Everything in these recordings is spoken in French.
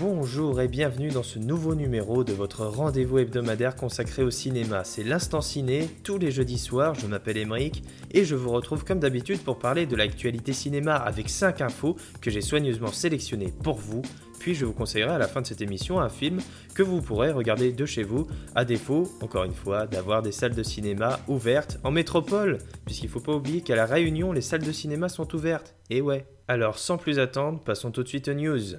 Bonjour et bienvenue dans ce nouveau numéro de votre rendez-vous hebdomadaire consacré au cinéma. C'est l'instant ciné, tous les jeudis soirs, je m'appelle Emeric et je vous retrouve comme d'habitude pour parler de l'actualité cinéma avec 5 infos que j'ai soigneusement sélectionnées pour vous. Puis je vous conseillerai à la fin de cette émission un film que vous pourrez regarder de chez vous, à défaut, encore une fois, d'avoir des salles de cinéma ouvertes en métropole, puisqu'il ne faut pas oublier qu'à la Réunion, les salles de cinéma sont ouvertes. Et ouais. Alors sans plus attendre, passons tout de suite aux news.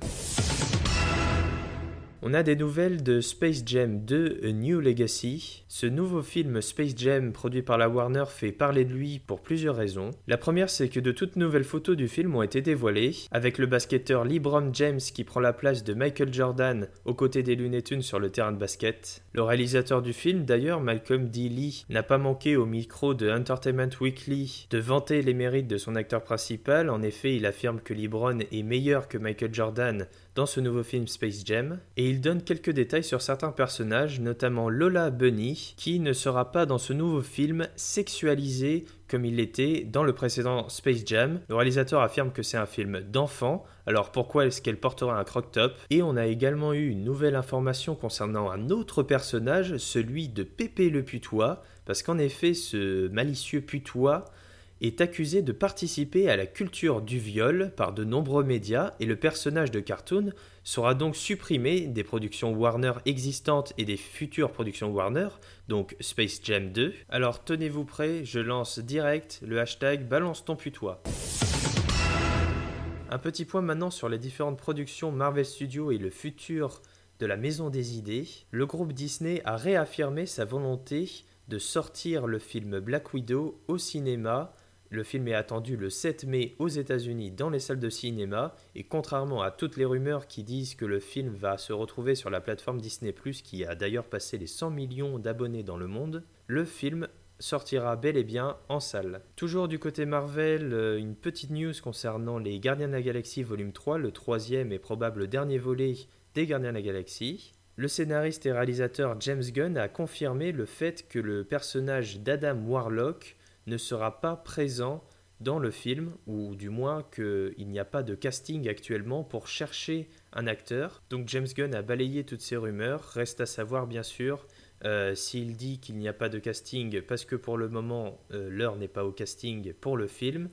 On a des nouvelles de Space Jam 2 A New Legacy. Ce nouveau film Space Jam produit par la Warner fait parler de lui pour plusieurs raisons. La première, c'est que de toutes nouvelles photos du film ont été dévoilées, avec le basketteur LeBron James qui prend la place de Michael Jordan aux côtés des Looney Tunes sur le terrain de basket. Le réalisateur du film, d'ailleurs, Malcolm D. Lee, n'a pas manqué au micro de Entertainment Weekly de vanter les mérites de son acteur principal. En effet, il affirme que LeBron est meilleur que Michael Jordan dans ce nouveau film Space Jam, et il donne quelques détails sur certains personnages, notamment Lola Bunny, qui ne sera pas dans ce nouveau film sexualisé comme il l'était dans le précédent Space Jam. Le réalisateur affirme que c'est un film d'enfant, alors pourquoi est-ce qu'elle portera un croc-top Et on a également eu une nouvelle information concernant un autre personnage, celui de Pépé le putois, parce qu'en effet ce malicieux putois est accusé de participer à la culture du viol par de nombreux médias et le personnage de cartoon sera donc supprimé des productions Warner existantes et des futures productions Warner, donc Space Jam 2. Alors tenez-vous prêts, je lance direct le hashtag balance ton putois. Un petit point maintenant sur les différentes productions Marvel Studios et le futur de la Maison des Idées. Le groupe Disney a réaffirmé sa volonté de sortir le film Black Widow au cinéma le film est attendu le 7 mai aux États-Unis dans les salles de cinéma et contrairement à toutes les rumeurs qui disent que le film va se retrouver sur la plateforme Disney ⁇ qui a d'ailleurs passé les 100 millions d'abonnés dans le monde, le film sortira bel et bien en salle. Toujours du côté Marvel, euh, une petite news concernant les Gardiens de la Galaxie volume 3, le troisième et probable dernier volet des Gardiens de la Galaxie. Le scénariste et réalisateur James Gunn a confirmé le fait que le personnage d'Adam Warlock ne sera pas présent dans le film, ou du moins qu'il n'y a pas de casting actuellement pour chercher un acteur. Donc James Gunn a balayé toutes ces rumeurs. Reste à savoir bien sûr euh, s'il dit qu'il n'y a pas de casting parce que pour le moment euh, l'heure n'est pas au casting pour le film,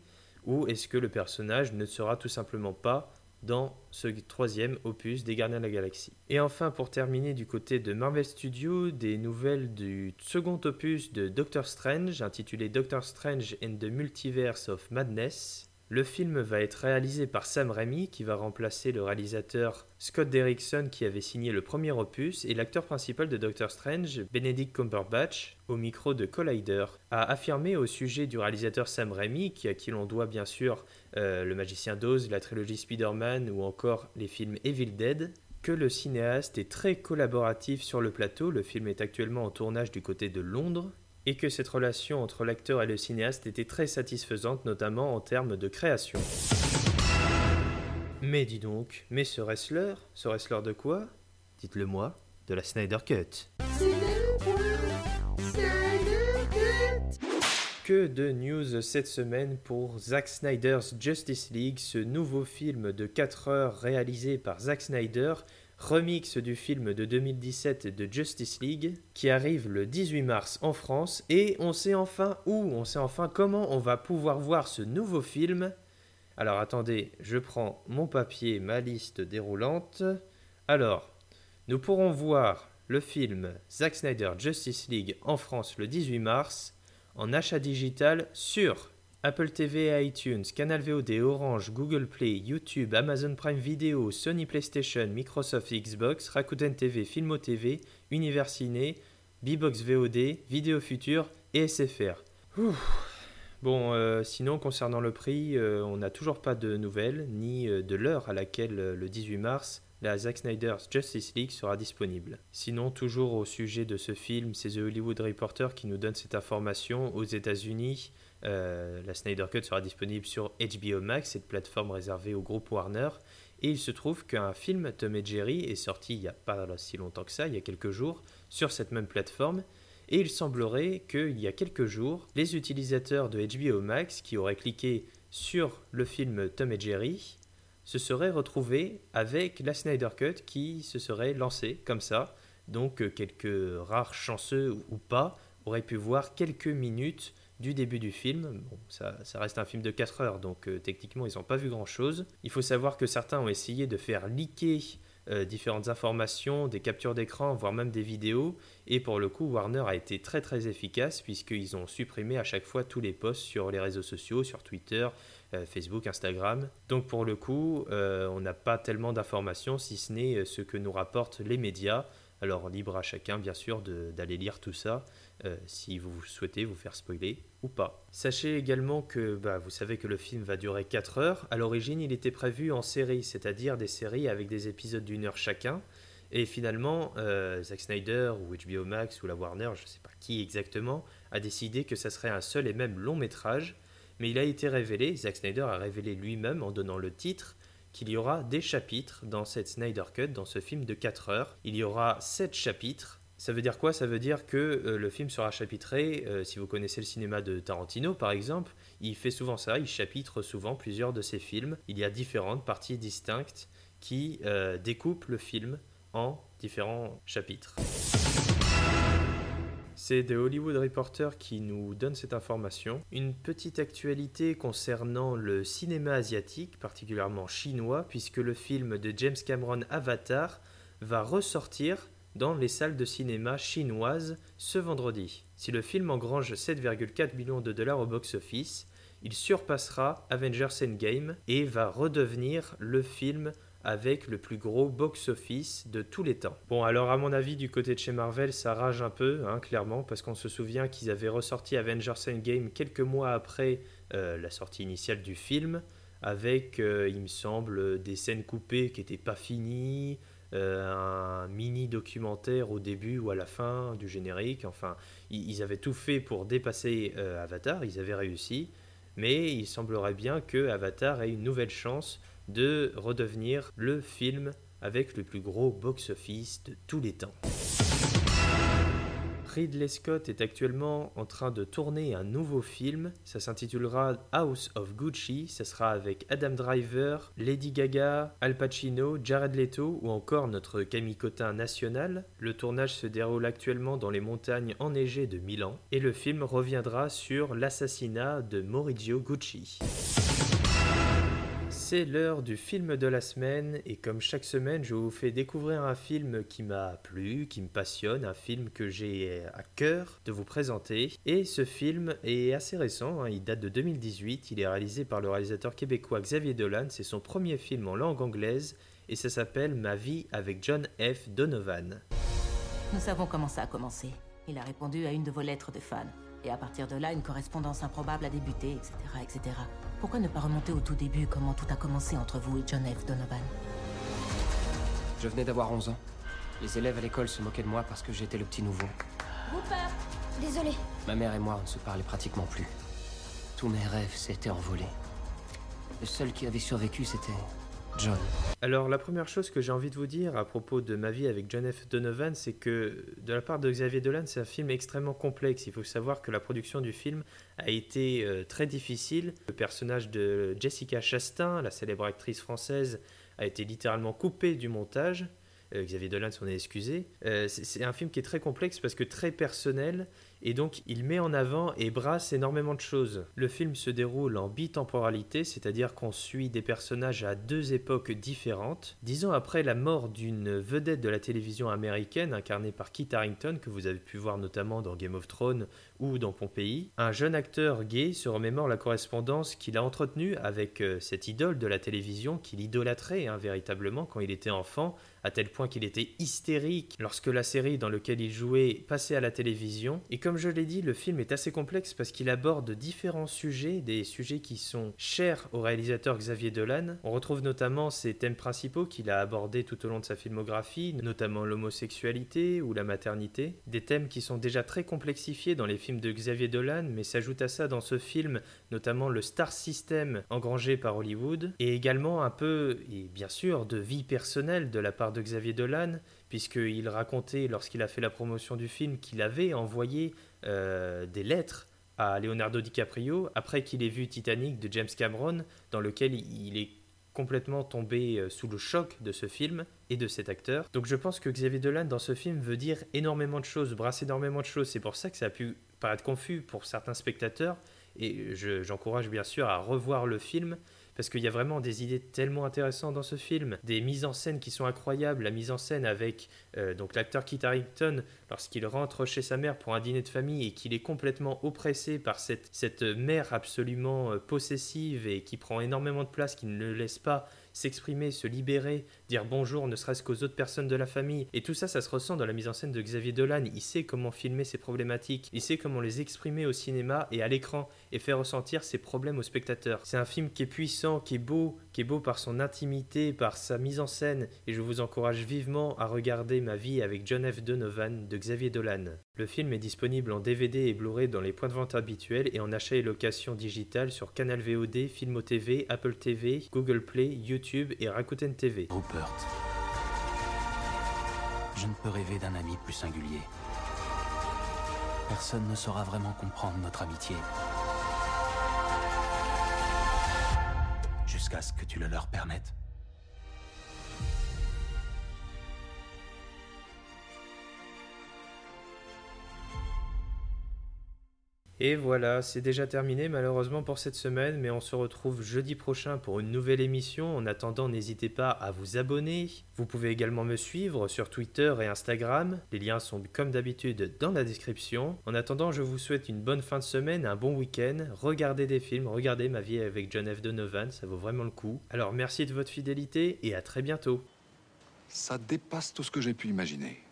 ou est-ce que le personnage ne sera tout simplement pas dans ce troisième opus des Gardiens de la Galaxie. Et enfin, pour terminer du côté de Marvel Studios, des nouvelles du second opus de Doctor Strange, intitulé Doctor Strange and the Multiverse of Madness. Le film va être réalisé par Sam Raimi, qui va remplacer le réalisateur Scott Derrickson, qui avait signé le premier opus, et l'acteur principal de Doctor Strange, Benedict Cumberbatch, au micro de Collider, a affirmé au sujet du réalisateur Sam Raimi, à qui l'on doit bien sûr euh, Le Magicien d'Oz, la trilogie Spider-Man ou encore les films Evil Dead, que le cinéaste est très collaboratif sur le plateau. Le film est actuellement en tournage du côté de Londres et que cette relation entre l'acteur et le cinéaste était très satisfaisante, notamment en termes de création. Mais dis donc, mais ce wrestler, ce wrestler de quoi? Dites-le moi, de la Snyder Cut. Que de news cette semaine pour Zack Snyder's Justice League, ce nouveau film de 4 heures réalisé par Zack Snyder remix du film de 2017 de Justice League, qui arrive le 18 mars en France, et on sait enfin où, on sait enfin comment on va pouvoir voir ce nouveau film. Alors attendez, je prends mon papier, ma liste déroulante. Alors, nous pourrons voir le film Zack Snyder Justice League en France le 18 mars en achat digital sur Apple TV iTunes, Canal VOD, Orange, Google Play, YouTube, Amazon Prime Video, Sony PlayStation, Microsoft Xbox, Rakuten TV, Filmo TV, Univers Ciné, Bbox VOD, Vidéo Future et SFR. Bon, euh, sinon, concernant le prix, euh, on n'a toujours pas de nouvelles, ni euh, de l'heure à laquelle le 18 mars la Zack Snyder's Justice League sera disponible. Sinon, toujours au sujet de ce film, c'est The Hollywood Reporter qui nous donne cette information. Aux États-Unis, Euh, la Snyder Cut sera disponible sur HBO Max, cette plateforme réservée au groupe Warner. Et il se trouve qu'un film Tom et Jerry est sorti il n'y a pas si longtemps que ça, il y a quelques jours, sur cette même plateforme. Et il semblerait qu'il y a quelques jours, les utilisateurs de HBO Max qui auraient cliqué sur le film Tom et Jerry se seraient retrouvés avec la Snyder Cut qui se serait lancée comme ça. Donc euh, quelques rares chanceux ou pas auraient pu voir quelques minutes du début du film. Bon, ça, reste un film de 4 heures, donc euh, techniquement ils n'ont pas vu grand-chose. Il faut savoir que certains ont essayé de faire leaker euh, différentes informations, des captures d'écran, voire même des vidéos. Et pour le coup, Warner a été très très efficace puisqu'ils ont supprimé à chaque fois tous les posts sur les réseaux sociaux, sur Twitter, euh, Facebook, Instagram. Donc pour le coup, on n'a pas tellement d'informations si ce n'est ce que nous rapportent les médias. Alors libre à chacun bien sûr d'aller lire tout ça. Euh, si vous souhaitez vous faire spoiler ou pas. Sachez également que bah, vous savez que le film va durer 4 heures. À l'origine, il était prévu en série, c'est-à-dire des séries avec des épisodes d'une heure chacun. Et finalement, euh, Zack Snyder ou HBO Max ou la Warner, je ne sais pas qui exactement, a décidé que ça serait un seul et même long métrage. Mais il a été révélé, Zack Snyder a révélé lui-même en donnant le titre, qu'il y aura des chapitres dans cette Snyder Cut, dans ce film de 4 heures. Il y aura 7 chapitres ça veut dire quoi? Ça veut dire que euh, le film sera chapitré, euh, si vous connaissez le cinéma de Tarantino par exemple, il fait souvent ça, il chapitre souvent plusieurs de ses films. Il y a différentes parties distinctes qui euh, découpent le film en différents chapitres. C'est The Hollywood Reporter qui nous donne cette information. Une petite actualité concernant le cinéma asiatique, particulièrement chinois, puisque le film de James Cameron Avatar va ressortir dans les salles de cinéma chinoises ce vendredi. Si le film engrange 7,4 millions de dollars au box-office, il surpassera Avengers Endgame et va redevenir le film avec le plus gros box-office de tous les temps. Bon, alors à mon avis, du côté de chez Marvel, ça rage un peu, hein, clairement, parce qu'on se souvient qu'ils avaient ressorti Avengers Endgame quelques mois après euh, la sortie initiale du film, avec, euh, il me semble, des scènes coupées qui n'étaient pas finies, euh, un mini documentaire au début ou à la fin du générique. Enfin, ils, avaient tout fait pour dépasser Avatar, ils avaient réussi, mais il semblerait bien que Avatar ait une nouvelle chance de redevenir le film avec le plus gros box-office de tous les temps. Ridley Scott est actuellement en train de tourner un nouveau film. Ça s'intitulera House of Gucci. Ça sera avec Adam Driver, Lady Gaga, Al Pacino, Jared Leto ou encore notre Cotin national. Le tournage se déroule actuellement dans les montagnes enneigées de Milan et le film reviendra sur l'assassinat de Maurizio Gucci. C'est l'heure du film de la semaine et comme chaque semaine, je vous fais découvrir un film qui m'a plu, qui me passionne, un film que j'ai à cœur de vous présenter. Et ce film est assez récent, hein, il date de 2018, il est réalisé par le réalisateur québécois Xavier Dolan, c'est son premier film en langue anglaise et ça s'appelle Ma vie avec John F. Donovan. Nous savons comment ça a commencé. Il a répondu à une de vos lettres de fans. Et à partir de là, une correspondance improbable a débuté, etc., etc. Pourquoi ne pas remonter au tout début, comment tout a commencé entre vous et John F. Donovan? Je venais d'avoir 11 ans. Les élèves à l'école se moquaient de moi parce que j'étais le petit nouveau. Rupert Désolé. Ma mère et moi, on ne se parlait pratiquement plus. Tous mes rêves s'étaient envolés. Le seul qui avait survécu, c'était John. Alors la première chose que j'ai envie de vous dire à propos de ma vie avec John F. Donovan, c'est que de la part de Xavier Dolan, c'est un film extrêmement complexe. Il faut savoir que la production du film a été euh, très difficile. Le personnage de Jessica Chastain, la célèbre actrice française, a été littéralement coupé du montage. Euh, Xavier Dolan s'en est excusé. Euh, c'est un film qui est très complexe parce que très personnel et donc il met en avant et brasse énormément de choses. Le film se déroule en bitemporalité, c'est-à-dire qu'on suit des personnages à deux époques différentes. Dix ans après la mort d'une vedette de la télévision américaine incarnée par Kit Harington, que vous avez pu voir notamment dans Game of Thrones ou dans Pompéi, un jeune acteur gay se remémore la correspondance qu'il a entretenue avec euh, cette idole de la télévision qu'il idolâtrait hein, véritablement quand il était enfant, à tel point qu'il était hystérique lorsque la série dans laquelle il jouait passait à la télévision. Et comme je l'ai dit, le film est assez complexe parce qu'il aborde différents sujets, des sujets qui sont chers au réalisateur Xavier Dolan. On retrouve notamment ses thèmes principaux qu'il a abordés tout au long de sa filmographie, notamment l'homosexualité ou la maternité. Des thèmes qui sont déjà très complexifiés dans les films de Xavier Dolan, mais s'ajoute à ça dans ce film notamment le star system engrangé par Hollywood, et également un peu, et bien sûr, de vie personnelle de la part de Xavier Dolan, puisqu'il racontait lorsqu'il a fait la promotion du film qu'il avait envoyé euh, des lettres à Leonardo DiCaprio après qu'il ait vu Titanic de James Cameron, dans lequel il est complètement tombé euh, sous le choc de ce film et de cet acteur. Donc je pense que Xavier Dolan dans ce film veut dire énormément de choses, brasse énormément de choses. C'est pour ça que ça a pu paraître confus pour certains spectateurs. Et j'encourage bien sûr à revoir le film parce qu'il y a vraiment des idées tellement intéressantes dans ce film, des mises en scène qui sont incroyables, la mise en scène avec euh, donc l'acteur Kit Harington lorsqu'il rentre chez sa mère pour un dîner de famille et qu'il est complètement oppressé par cette, cette mère absolument euh, possessive et qui prend énormément de place, qui ne le laisse pas s'exprimer, se libérer, dire bonjour ne serait-ce qu'aux autres personnes de la famille. Et tout ça, ça se ressent dans la mise en scène de Xavier Dolan. Il sait comment filmer ses problématiques, il sait comment les exprimer au cinéma et à l'écran et faire ressentir ses problèmes aux spectateurs. C'est un film qui est puissant, qui est beau, qui est beau par son intimité, par sa mise en scène, et je vous encourage vivement à regarder Ma vie avec John F. Donovan de Xavier Dolan. Le film est disponible en DVD et Blu-ray dans les points de vente habituels et en achat et location digitale sur Canal VOD, Filmo TV, Apple TV, Google Play, YouTube et Rakuten TV. Rupert, je ne peux rêver d'un ami plus singulier. Personne ne saura vraiment comprendre notre amitié. Jusqu'à ce que tu le leur permettes. Et voilà, c'est déjà terminé malheureusement pour cette semaine, mais on se retrouve jeudi prochain pour une nouvelle émission. En attendant, n'hésitez pas à vous abonner. Vous pouvez également me suivre sur Twitter et Instagram. Les liens sont comme d'habitude dans la description. En attendant, je vous souhaite une bonne fin de semaine, un bon week-end. Regardez des films, regardez ma vie avec John F. Donovan, ça vaut vraiment le coup. Alors merci de votre fidélité et à très bientôt. Ça dépasse tout ce que j'ai pu imaginer.